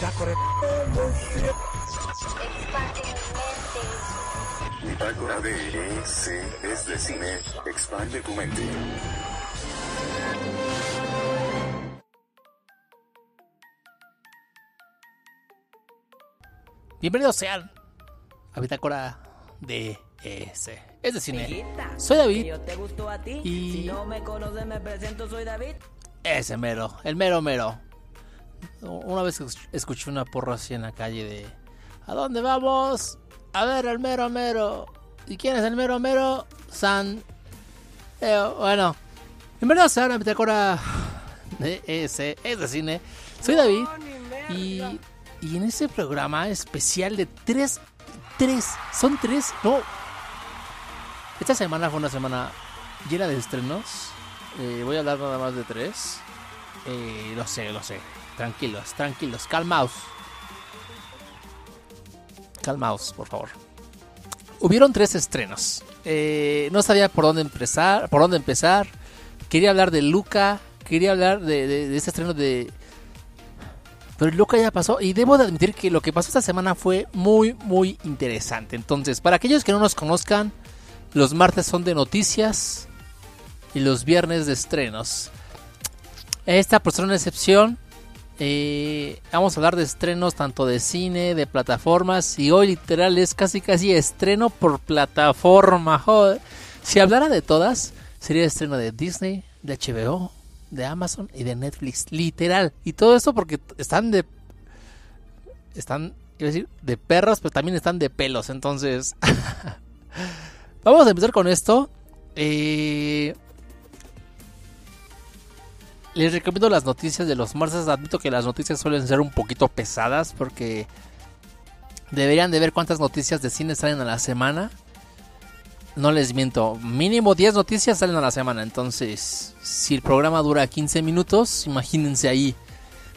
Bitácora. Bitácora de EC es de cine. Expande tu mente. Bienvenidos sean a Bitácora de EC es de cine. Soy David. Y. Si no me conoces, me presento, soy David. Ese mero, el mero mero. Una vez escuché una porra así en la calle de ¿A dónde vamos? A ver, el mero mero. ¿Y quién es el mero mero? San. Eh, bueno, bienvenidos a una bitácora de ese, es de cine. Soy David. Y, y en ese programa especial de tres. Tres, son tres, no. Esta semana fue una semana llena de estrenos. Eh, voy a hablar nada más de tres. Eh, lo sé, lo sé. Tranquilos, tranquilos. Calmaos. Calmaos, por favor. Hubieron tres estrenos. Eh, no sabía por dónde empezar. Por dónde empezar. Quería hablar de Luca. Quería hablar de, este estreno de. Pero Luca ya pasó. Y debo de admitir que lo que pasó esta semana fue muy, muy interesante. Entonces, para aquellos que no nos conozcan, los martes son de noticias. Y los viernes de estrenos. Esta por ser una excepción. Eh, vamos a hablar de estrenos tanto de cine, de plataformas. Y hoy literal es casi casi estreno por plataforma. Si hablara de todas, sería estreno de Disney, de HBO, de Amazon y de Netflix. Literal. Y todo esto porque están de... Están, a decir, de perros, pero también están de pelos. Entonces... Vamos a empezar con esto. Eh, les recomiendo las noticias de los martes. Admito que las noticias suelen ser un poquito pesadas porque deberían de ver cuántas noticias de cine salen a la semana. No les miento, mínimo 10 noticias salen a la semana. Entonces, si el programa dura 15 minutos, imagínense ahí.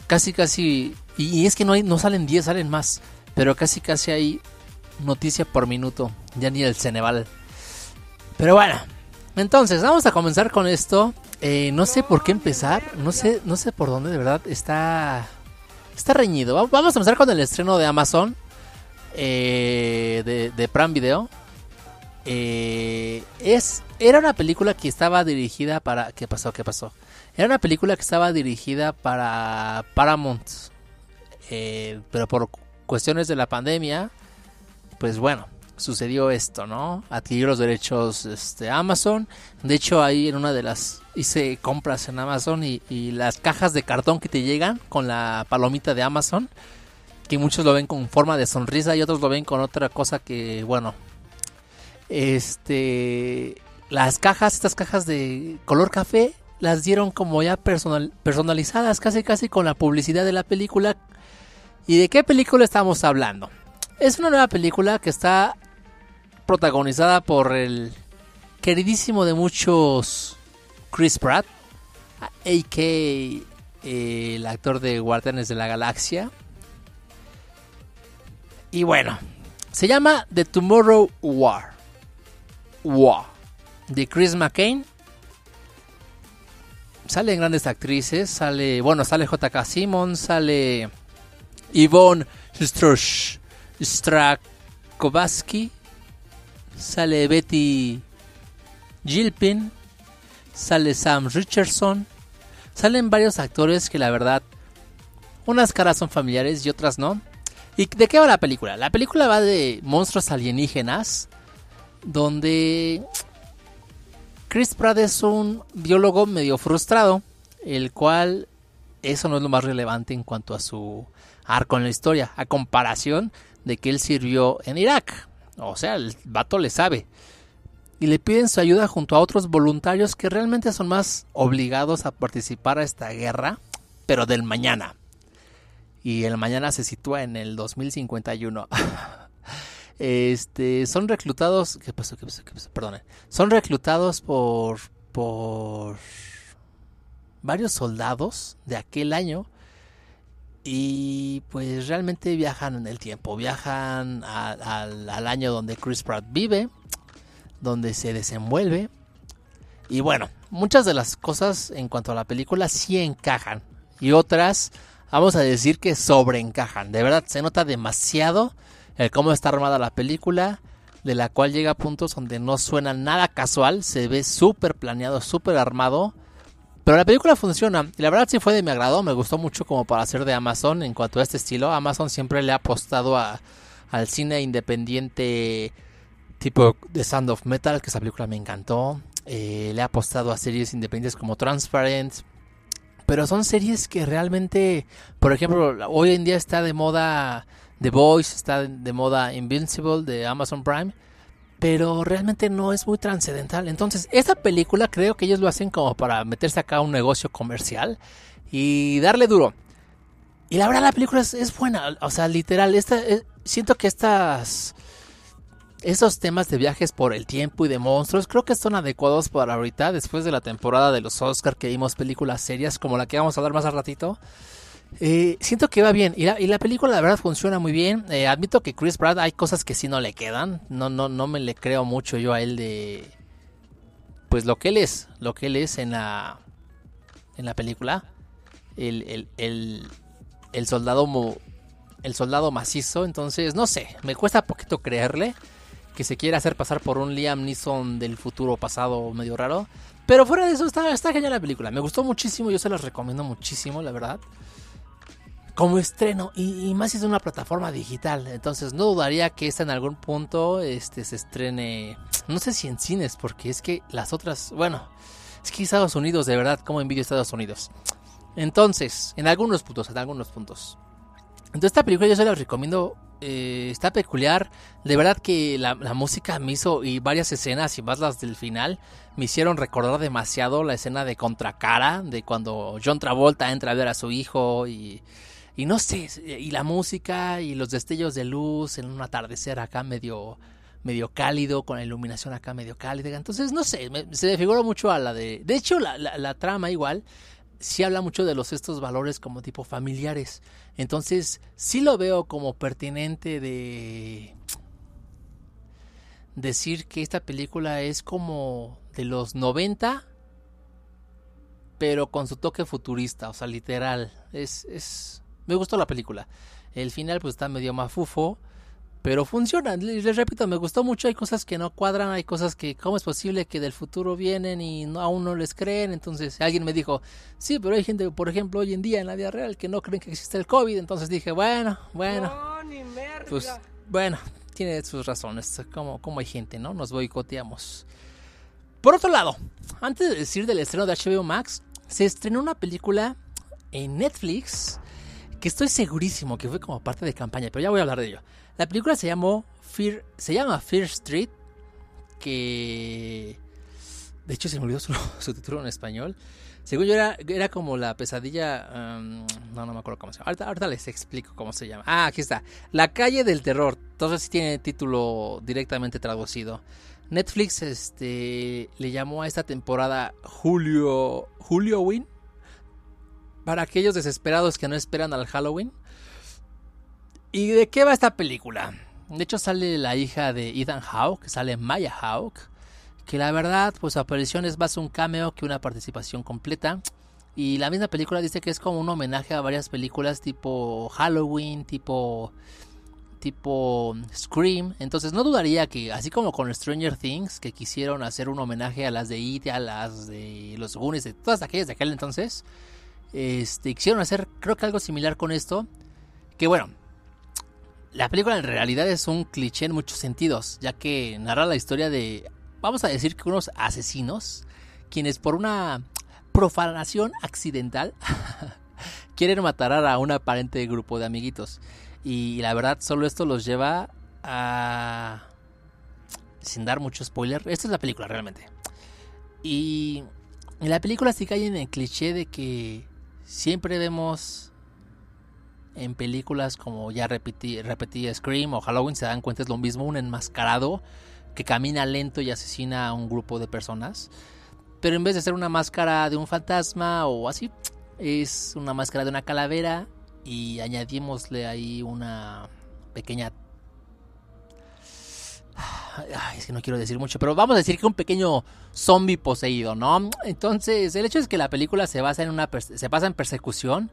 Casi, casi. Y, es que no, no salen 10, salen más. Pero casi, casi hay noticia por minuto. Ya ni el Ceneval. Pero bueno, entonces vamos a comenzar con esto. Eh, no sé por qué empezar, no sé, no sé por dónde de verdad está, está reñido. Vamos a empezar con el estreno de Amazon, eh, de, de Prime Video. Eh, es, era una película que estaba dirigida para, ¿qué pasó? ¿Qué pasó? Era una película que estaba dirigida para Paramount, pero por cuestiones de la pandemia, pues bueno, sucedió esto, ¿no? Adquirió los derechos este, Amazon. De hecho, ahí en una de las hice compras en Amazon y, las cajas de cartón que te llegan con la palomita de Amazon, que muchos lo ven con forma de sonrisa y otros lo ven con otra cosa que, bueno, este, las cajas, estas cajas de color café, las dieron como ya personal, personalizadas, casi casi con la publicidad de la película. ¿Y de qué película estamos hablando? Es una nueva película que está protagonizada por el queridísimo de muchos Chris Pratt, a.k. el actor de Guardianes de la Galaxia. Y bueno, se llama The Tomorrow War. War. De Chris McCain. Salen grandes actrices. Sale, bueno, sale J.K. Simmons. Sale Yvonne Strakovaski sale Betty Gilpin, sale Sam Richardson, salen varios actores que la verdad, unas caras son familiares y otras no. ¿Y de qué va la película? La película va de monstruos alienígenas, donde Chris Pratt es un biólogo medio frustrado, el cual eso no es lo más relevante en cuanto a su arco en la historia, a comparación de que él sirvió en Irak. O sea, el vato le sabe. Y le piden su ayuda junto a otros voluntarios que realmente son más obligados a participar a esta guerra, pero del mañana. Y el mañana se sitúa en el 2051. este, son reclutados, ¿qué pasó? ¿Qué pasó? ¿Qué pasó? Perdone. Son reclutados por por varios soldados de aquel año y pues realmente viajan en el tiempo, viajan al año donde Chris Pratt vive, donde se desenvuelve. Y bueno, muchas de las cosas en cuanto a la película sí encajan y otras vamos a decir que sobreencajan. De verdad, se nota demasiado el cómo está armada la película, de la cual llega a puntos donde no suena nada casual, se ve súper planeado, súper armado. Pero la película funciona y la verdad sí fue de mi agrado, me gustó mucho como para ser de Amazon en cuanto a este estilo. Amazon siempre le ha apostado a, al cine independiente tipo The Sound of Metal, que esa película me encantó. Eh, le ha apostado a series independientes como Transparent. Pero son series que realmente, por ejemplo, hoy en día está de moda The Voice, está de moda Invincible de Amazon Prime pero realmente no es muy trascendental. Entonces, esta película creo que ellos lo hacen como para meterse acá a un negocio comercial y darle duro. Y la verdad la película es, buena, o sea, literal, esta, eh, siento que estas esos temas de viajes por el tiempo y de monstruos creo que son adecuados para ahorita, después de la temporada de los Oscar que vimos películas serias como la que vamos a hablar más al ratito. Eh, siento que va bien y la, película la verdad funciona muy bien. Eh, admito que Chris Pratt hay cosas que sí no le quedan. No, no, no me le creo mucho yo a él de pues lo que él es, lo que él es en la en la película. El, el, el, soldado el soldado macizo. Entonces, no sé, me cuesta poquito creerle que se quiera hacer pasar por un Liam Neeson del futuro pasado medio raro. Pero fuera de eso, está, está genial la película. Me gustó muchísimo, yo se las recomiendo muchísimo, la verdad como estreno y, más si es una plataforma digital. Entonces no dudaría que esta en algún punto este, se estrene, no sé si en cines, porque es que las otras, bueno, es que Estados Unidos, de verdad, como envidio Estados Unidos. Entonces, en algunos puntos, en algunos puntos. Entonces esta película yo se la recomiendo, eh, está peculiar, de verdad que la, la música me hizo, y varias escenas y más las del final, me hicieron recordar demasiado la escena de Contracara, de cuando John Travolta entra a ver a su hijo y y no sé, y la música y los destellos de luz en un atardecer acá medio, medio cálido, con la iluminación acá medio cálida. Entonces, no sé, se me figuró mucho a la de... De hecho, la, la, trama igual sí habla mucho de los estos valores como tipo familiares. Entonces, sí lo veo como pertinente de decir que esta película es como de los 90 pero con su toque futurista, o sea, literal, es, es, me gustó la película. El final pues está medio mafufo, pero funciona. Les, repito, me gustó mucho. Hay cosas que no cuadran, hay cosas que, ¿cómo es posible que del futuro vienen y no, aún no les creen? Entonces alguien me dijo, sí, pero hay gente, por ejemplo, hoy en día en la vida real que no creen que existe el COVID. Entonces dije, bueno, bueno. pues bueno, tiene sus razones. Como, como hay gente, ¿no? Nos boicoteamos. Por otro lado, antes de decir del estreno de HBO Max, se estrenó una película en Netflix que estoy segurísimo que fue como parte de campaña, pero ya voy a hablar de ello. La película se llamó Fear, se llama Fear Street, que de hecho se me olvidó su, título en español. Según yo era, como la pesadilla, um, no, no me acuerdo cómo se llama. Ahorita, les explico cómo se llama. Ah, aquí está. La calle del terror. Entonces sí tiene título directamente traducido. Netflix este, le llamó a esta temporada Julio, Julio Win para aquellos desesperados que no esperan al Halloween. ¿Y de qué va esta película? De hecho sale la hija de Ethan Hawke, sale Maya Hawke, que la verdad pues su aparición es más un cameo que una participación completa. Y la misma película dice que es como un homenaje a varias películas tipo Halloween, tipo tipo Scream. Entonces no dudaría que, así como con Stranger Things, que quisieron hacer un homenaje a las de It, a las de los Goonies, de todas aquellas de aquel entonces, este, quisieron hacer, creo que algo similar con esto. Que bueno, la película en realidad es un cliché en muchos sentidos, ya que narra la historia de, vamos a decir que unos asesinos, quienes por una profanación accidental quieren matar a un aparente grupo de amiguitos. Y la verdad, solo esto los lleva a... Sin dar mucho spoiler, esta es la película realmente. Y en la película sí cae en el cliché de que Siempre vemos en películas como ya repetí, repetí Scream o Halloween, se dan cuenta es lo mismo, un enmascarado que camina lento y asesina a un grupo de personas. Pero en vez de ser una máscara de un fantasma o así, es una máscara de una calavera y añadimosle ahí una pequeña es que no quiero decir mucho, pero vamos a decir que un pequeño zombie poseído, ¿no? Entonces, el hecho es que la película se basa en una se basa en persecución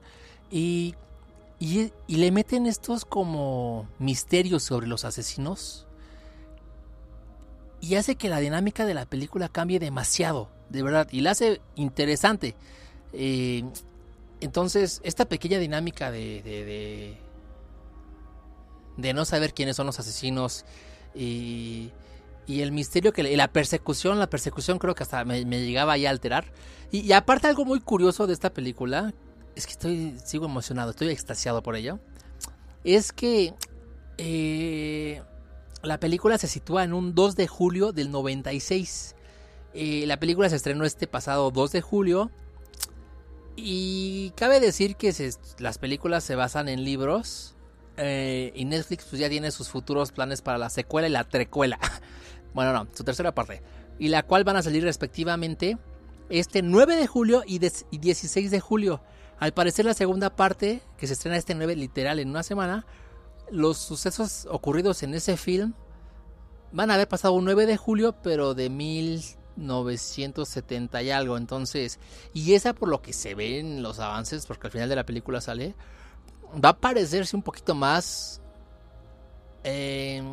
y Y, le meten estos como misterios sobre los asesinos. Y hace que la dinámica de la película cambie demasiado, de verdad. Y la hace interesante. Eh, entonces, esta pequeña dinámica de, de, de no saber quiénes son los asesinos y, y el misterio que la persecución, la persecución creo que hasta me, llegaba a alterar. Y, aparte algo muy curioso de esta película, es que estoy, sigo emocionado, estoy extasiado por ello, es que eh, la película se sitúa en un 2 de julio del 96. Eh, la película se estrenó este pasado 2 de julio. Y cabe decir que las películas se basan en libros. Eh, y Netflix pues ya tiene sus futuros planes para la secuela y la trecuela. bueno, no, su tercera parte. Y la cual van a salir respectivamente este 9 de julio y, y 16 de julio. Al parecer la segunda parte, que se estrena este 9 literal en una semana, los sucesos ocurridos en ese film van a haber pasado un 9 de julio, pero de 1970 y algo. Entonces, y esa por lo que se ve en los avances, porque al final de la película sale, va a parecerse un poquito más eh,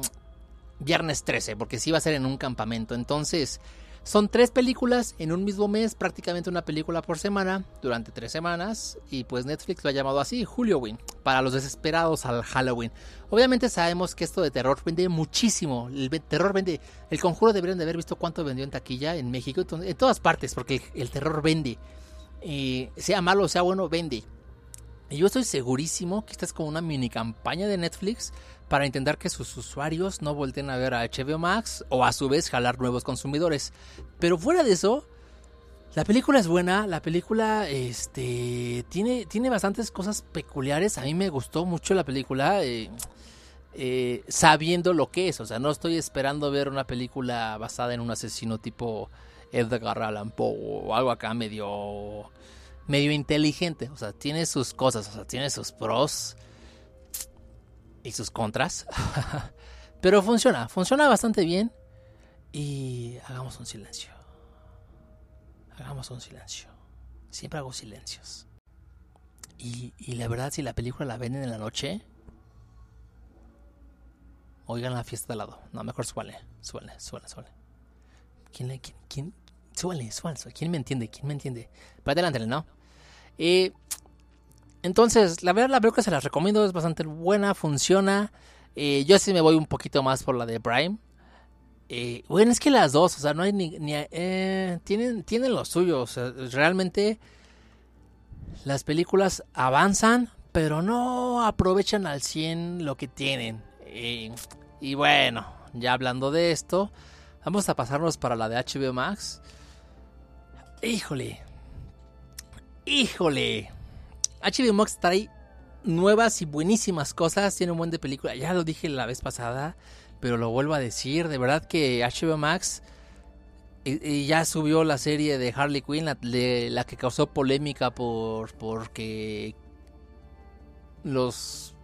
viernes 13, porque sí va a ser en un campamento. Entonces, son tres películas en un mismo mes, prácticamente una película por semana, durante tres semanas. Y pues Netflix lo ha llamado así, Halloween, para los desesperados al Halloween. Obviamente sabemos que esto de terror vende muchísimo. El terror vende. El conjuro deberían de haber visto cuánto vendió en taquilla en México, en todas partes, porque el, terror vende. Eh, sea malo o sea bueno, vende. Y yo estoy segurísimo que esta es como una mini campaña de Netflix para intentar que sus usuarios no volteen a ver a HBO Max o a su vez jalar nuevos consumidores. Pero fuera de eso, la película es buena, la película este, tiene, tiene bastantes cosas peculiares. A mí me gustó mucho la película. Eh, eh, sabiendo lo que es, o sea, no estoy esperando ver una película basada en un asesino tipo Edgar Allan Poe o algo acá medio medio inteligente, o sea, tiene sus cosas, o sea, tiene sus pros y sus contras. Pero funciona, funciona bastante bien. Y hagamos un silencio. Hagamos un silencio. Siempre hago silencios. Y, y la verdad, si la película la venden en la noche, oigan la fiesta de lado. No, mejor suele, suele, suele, suele. ¿Quién, quién, quién? Suele, suele, suele. ¿Quién me entiende? ¿Quién me entiende? Para adelante, ¿no? Eh, entonces, la verdad, la película se la recomiendo, es bastante buena, funciona. Yo sí me voy un poquito más por la de Prime. Eh, bueno, es que las dos, o sea, no hay ni. eh, tienen, tienen lo suyo, realmente las películas avanzan, pero no aprovechan al 100 lo que tienen. Y bueno, ya hablando de esto, vamos a pasarnos para la de HBO Max. Híjole, híjole. HBO Max trae nuevas y buenísimas cosas. Tiene un buen de película. Ya lo dije la vez pasada, pero lo vuelvo a decir. De verdad que HBO Max y, ya subió la serie de Harley Quinn, la, de, la que causó polémica por porque los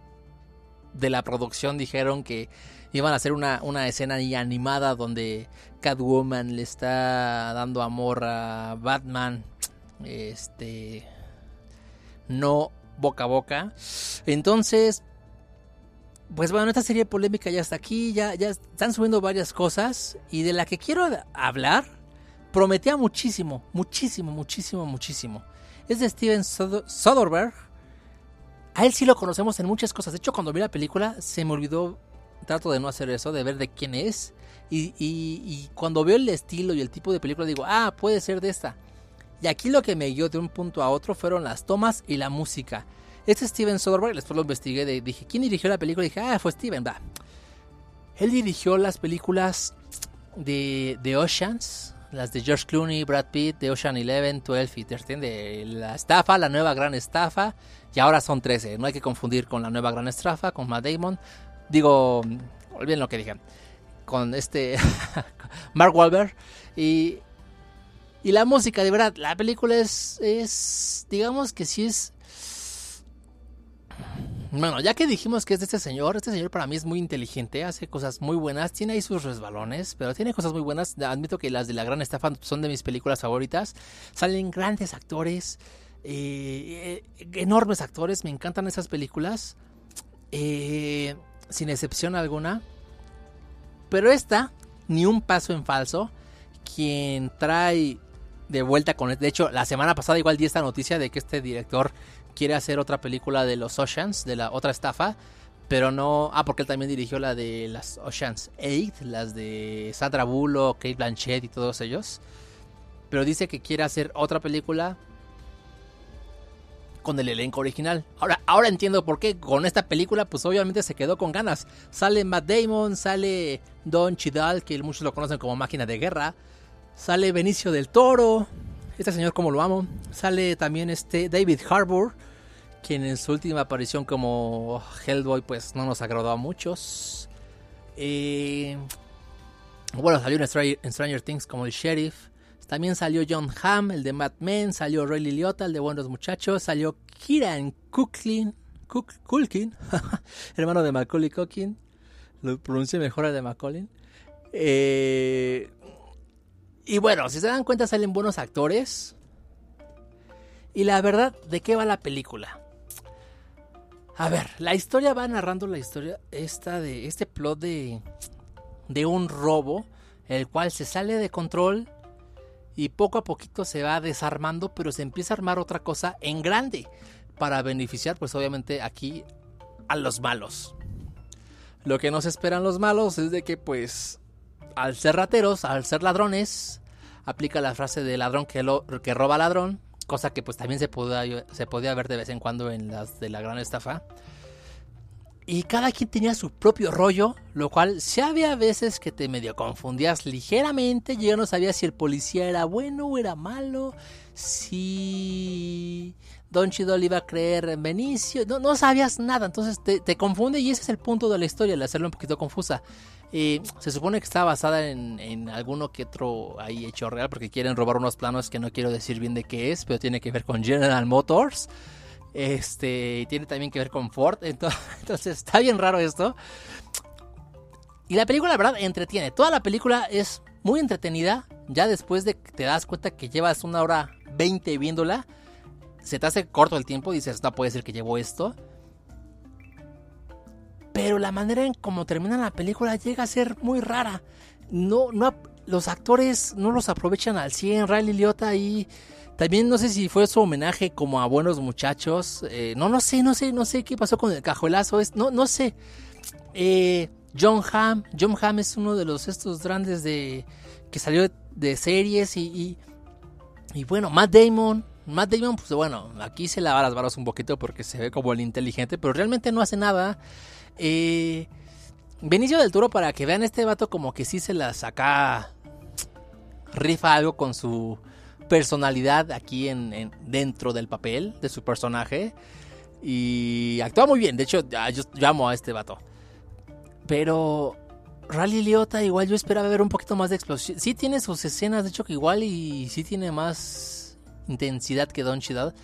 de la producción dijeron que iban a hacer una, una escena animada donde Catwoman le está dando amor a Batman. Este no boca a boca. Entonces, pues bueno, esta serie polémica ya está aquí, ya, ya están subiendo varias cosas y de la que quiero hablar prometía muchísimo, muchísimo, muchísimo, muchísimo. Es de Steven Soderbergh. A él sí lo conocemos en muchas cosas. De hecho, cuando vi la película se me olvidó, trato de no hacer eso, de ver de quién es. Y, y, y cuando veo el estilo y el tipo de película digo, ah, puede ser de esta. Y aquí lo que me guió de un punto a otro fueron las tomas y la música. Este Steven Soderbergh, después lo investigué, de, dije, ¿quién dirigió la película? Y dije, ah, fue Steven, va. Él dirigió las películas de, de Oceans, las de George Clooney, Brad Pitt, de Ocean 11, 12 y 13, de la estafa, la nueva gran estafa, y ahora son 13. No hay que confundir con la nueva gran estafa, con Matt Damon. Digo, olviden lo que dije, con este Mark Wahlberg. Y y la música, de verdad, la película es, es, digamos que sí es... Bueno, ya que dijimos que es de este señor, este señor para mí es muy inteligente, hace cosas muy buenas, tiene ahí sus resbalones, pero tiene cosas muy buenas. Admito que las de la gran estafa son de mis películas favoritas. Salen grandes actores. Eh, enormes actores, me encantan esas películas. Eh, sin excepción alguna. Pero esta, ni un paso en falso. Quien trae de vuelta con... De hecho, la semana pasada igual di esta noticia de que este director quiere hacer otra película de los Oceans, de la otra estafa. Pero no... Ah, porque él también dirigió la de las Oceans 8, las de Sandra Bullock, Kate Blanchett y todos ellos. Pero dice que quiere hacer otra película con el elenco original. Ahora, ahora entiendo por qué. Con esta película, pues obviamente se quedó con ganas. Sale Matt Damon, sale Don Chidal, que muchos lo conocen como máquina de guerra. Sale Benicio del Toro. Este señor como lo amo. Sale también este David Harbour, quien en su última aparición como Hellboy pues no nos agradó a muchos. Bueno, salió en Stranger, Things como el sheriff. También salió John Hamm, el de Mad Men, salió Ray Liotta, el de Buenos Muchachos, salió Kieran Culkin, Culkin, hermano de Macaulay Culkin, lo pronuncié mejor el de Macaulay. Eh, y bueno, si se dan cuenta salen buenos actores. Y la verdad, ¿de qué va la película? A ver, la historia va narrando la historia esta de este plot de de un robo, el cual se sale de control y poco a poquito se va desarmando, pero se empieza a armar otra cosa en grande para beneficiar, pues obviamente aquí a los malos. Lo que nos esperan los malos es de que, pues, al ser rateros, al ser ladrones, aplica la frase de ladrón que, lo, que roba ladrón, cosa que pues también se podía, se podía ver de vez en cuando en las de la gran estafa. Y cada quien tenía su propio rollo, lo cual si había veces que te medio confundías ligeramente, ya no sabías si el policía era bueno o era malo, si Don Chidol iba a creer en Benicio, no, no sabías nada, entonces te, confunde y ese es el punto de la historia, el hacerlo un poquito confusa. Eh, se supone que está basada en, en, alguno que otro ahí hecho real, porque quieren robar unos planos que no quiero decir bien de qué es, pero tiene que ver con General Motors. Este, tiene también que ver con Ford. Entonces, está bien raro esto. Y la película, la verdad, entretiene. Toda la película es muy entretenida. Ya después de que te das cuenta que llevas una hora 20 viéndola, se te hace corto el tiempo. Dices, no puede ser que llevo esto. Pero la manera en cómo termina la película llega a ser muy rara. No, no, los actores no los aprovechan al 100. Riley Liotta ahí. También no sé si fue su homenaje como a buenos muchachos. Eh, no, no sé, no sé, no sé qué pasó con el cajuelazo. Es, no, no sé. Eh, John Hamm. John Hamm es uno de los estos grandes de. que salió de, series y, y, bueno, Matt Damon. Matt Damon, pues bueno, aquí se lava las varas un poquito porque se ve como el inteligente, pero realmente no hace nada. Eh, Benicio del Toro, para que vean este vato como que sí se la saca. rifa algo con su personalidad aquí en, dentro del papel de su personaje. Y actúa muy bien. De hecho, yo, amo a este vato. Pero Rally Liotta, igual yo esperaba ver un poquito más de explosión. Sí tiene sus escenas, de hecho que igual y sí tiene más intensidad que Don Chidad.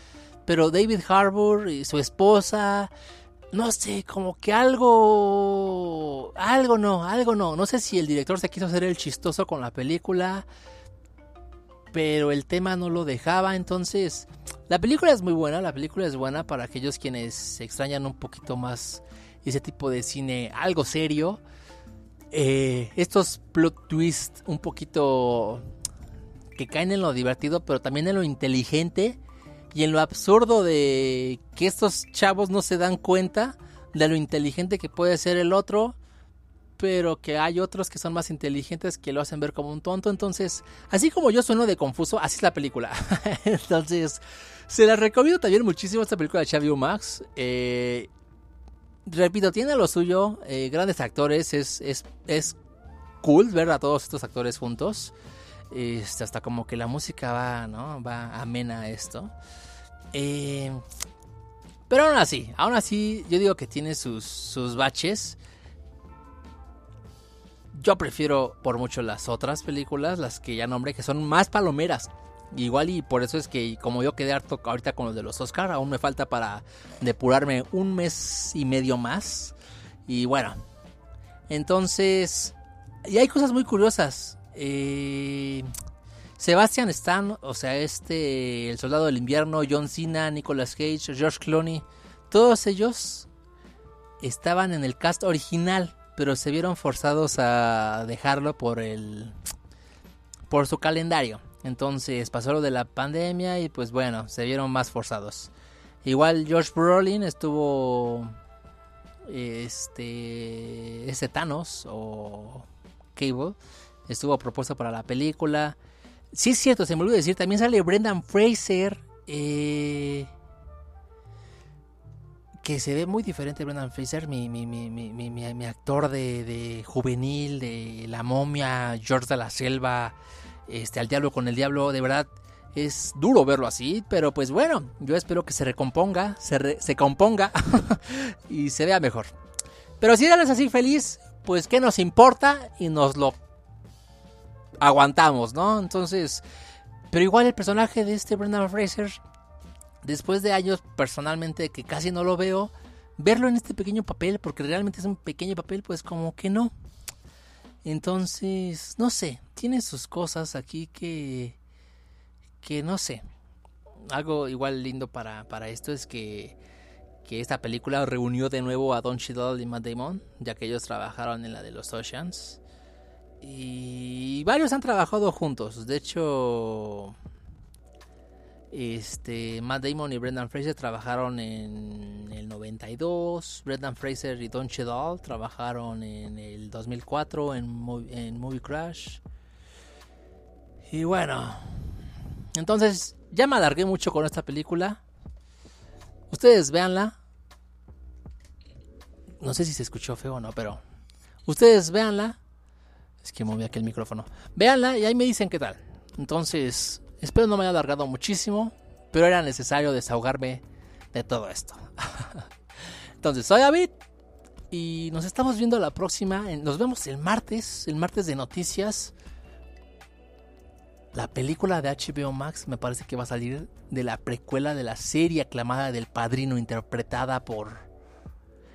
Pero David Harbour y su esposa, no sé, como que algo, algo no, algo no. No sé si el director se quiso hacer el chistoso con la película pero el tema no lo dejaba. Entonces, la película es muy buena, la película es buena para aquellos quienes extrañan un poquito más ese tipo de cine algo serio. Eh, estos plot twists un poquito que caen en lo divertido, pero también en lo inteligente y en lo absurdo de que estos chavos no se dan cuenta de lo inteligente que puede ser el otro pero que hay otros que son más inteligentes que lo hacen ver como un tonto. Entonces, así como yo sueno de confuso, así es la película. Entonces, se la recomiendo también muchísimo esta película de Xavier Max. Eh, repito, tiene lo suyo, eh, grandes actores, es, es, es cool ver a todos estos actores juntos. Este, hasta como que la música va, ¿no? Va amena a esto. Eh, pero aún así, aún así, yo digo que tiene sus, sus baches. Yo prefiero por mucho las otras películas, las que ya nombré, que son más palomeras. Igual y por eso es que como yo quedé harto ahorita con los de los Oscar, aún me falta para depurarme un mes y medio más. Y bueno, entonces... Y hay cosas muy curiosas. Eh, Sebastian Stan, o sea, este, el soldado del invierno, John Cena, Nicolas Cage, George Clooney, todos ellos estaban en el cast original, pero se vieron forzados a dejarlo por el por su calendario. Entonces pasó lo de la pandemia y pues bueno, se vieron más forzados. Igual George Brolin estuvo este ese Thanos o Cable estuvo propuesto para la película. Sí es cierto, se me olvidó decir, también sale Brendan Fraser eh, que se ve muy diferente Brendan Fraser, mi, actor de, de, juvenil, de La momia, George de la Selva, este, Al Diablo con el Diablo, de verdad es duro verlo así, pero pues bueno, yo espero que se recomponga, se, se componga y se vea mejor. Pero si eres así feliz, pues qué nos importa y nos lo aguantamos, ¿no? Entonces, pero igual el personaje de este Brendan Fraser después de años personalmente que casi no lo veo, verlo en este pequeño papel, porque realmente es un pequeño papel, pues como que no. Entonces, no sé, tiene sus cosas aquí que, que no sé. Algo igual lindo para, para esto es que, que esta película reunió de nuevo a Don Cheadle y Matt Damon, ya que ellos trabajaron en la de los Oceans. Y varios han trabajado juntos. De hecho, este, Matt Damon y Brendan Fraser trabajaron en el 92. Brendan Fraser y Don Cheadle trabajaron en el 2004 en, en Movie Crash. Y bueno, entonces ya me alargué mucho con esta película. Ustedes véanla. No sé si se escuchó feo o no, pero ustedes véanla. Es que moví aquí el micrófono. Véanla y ahí me dicen qué tal. Entonces, Espero no me haya alargado muchísimo, pero era necesario desahogarme de todo esto. Entonces, soy David y nos estamos viendo la próxima. Nos vemos el martes, el martes de noticias. La película de HBO Max me parece que va a salir de la precuela de la serie aclamada del Padrino interpretada por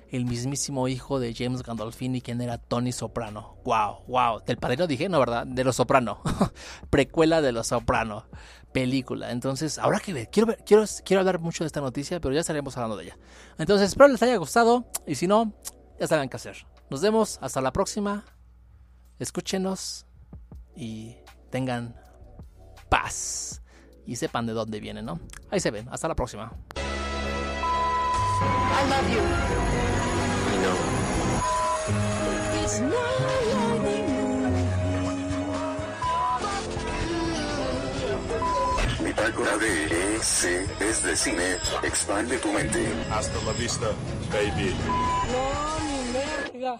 el mismísimo hijo de James Gandolfini, quien era Tony Soprano. Wow, wow. Del padrino dije, no, ¿verdad? De los Soprano. Precuela de los Soprano. Película. Entonces, ahora que ver. Quiero, quiero, quiero hablar mucho de esta noticia, pero ya estaremos hablando de ella. Entonces, espero les haya gustado. Y si no, ya saben qué hacer. Nos vemos. Hasta la próxima. Escúchenos. Y tengan paz. Y sepan de dónde vienen, ¿no? Ahí se ven. Hasta la próxima. Bitácora de EC es de cine. Expande tu mente. Hasta la vista, baby. No, mi verga.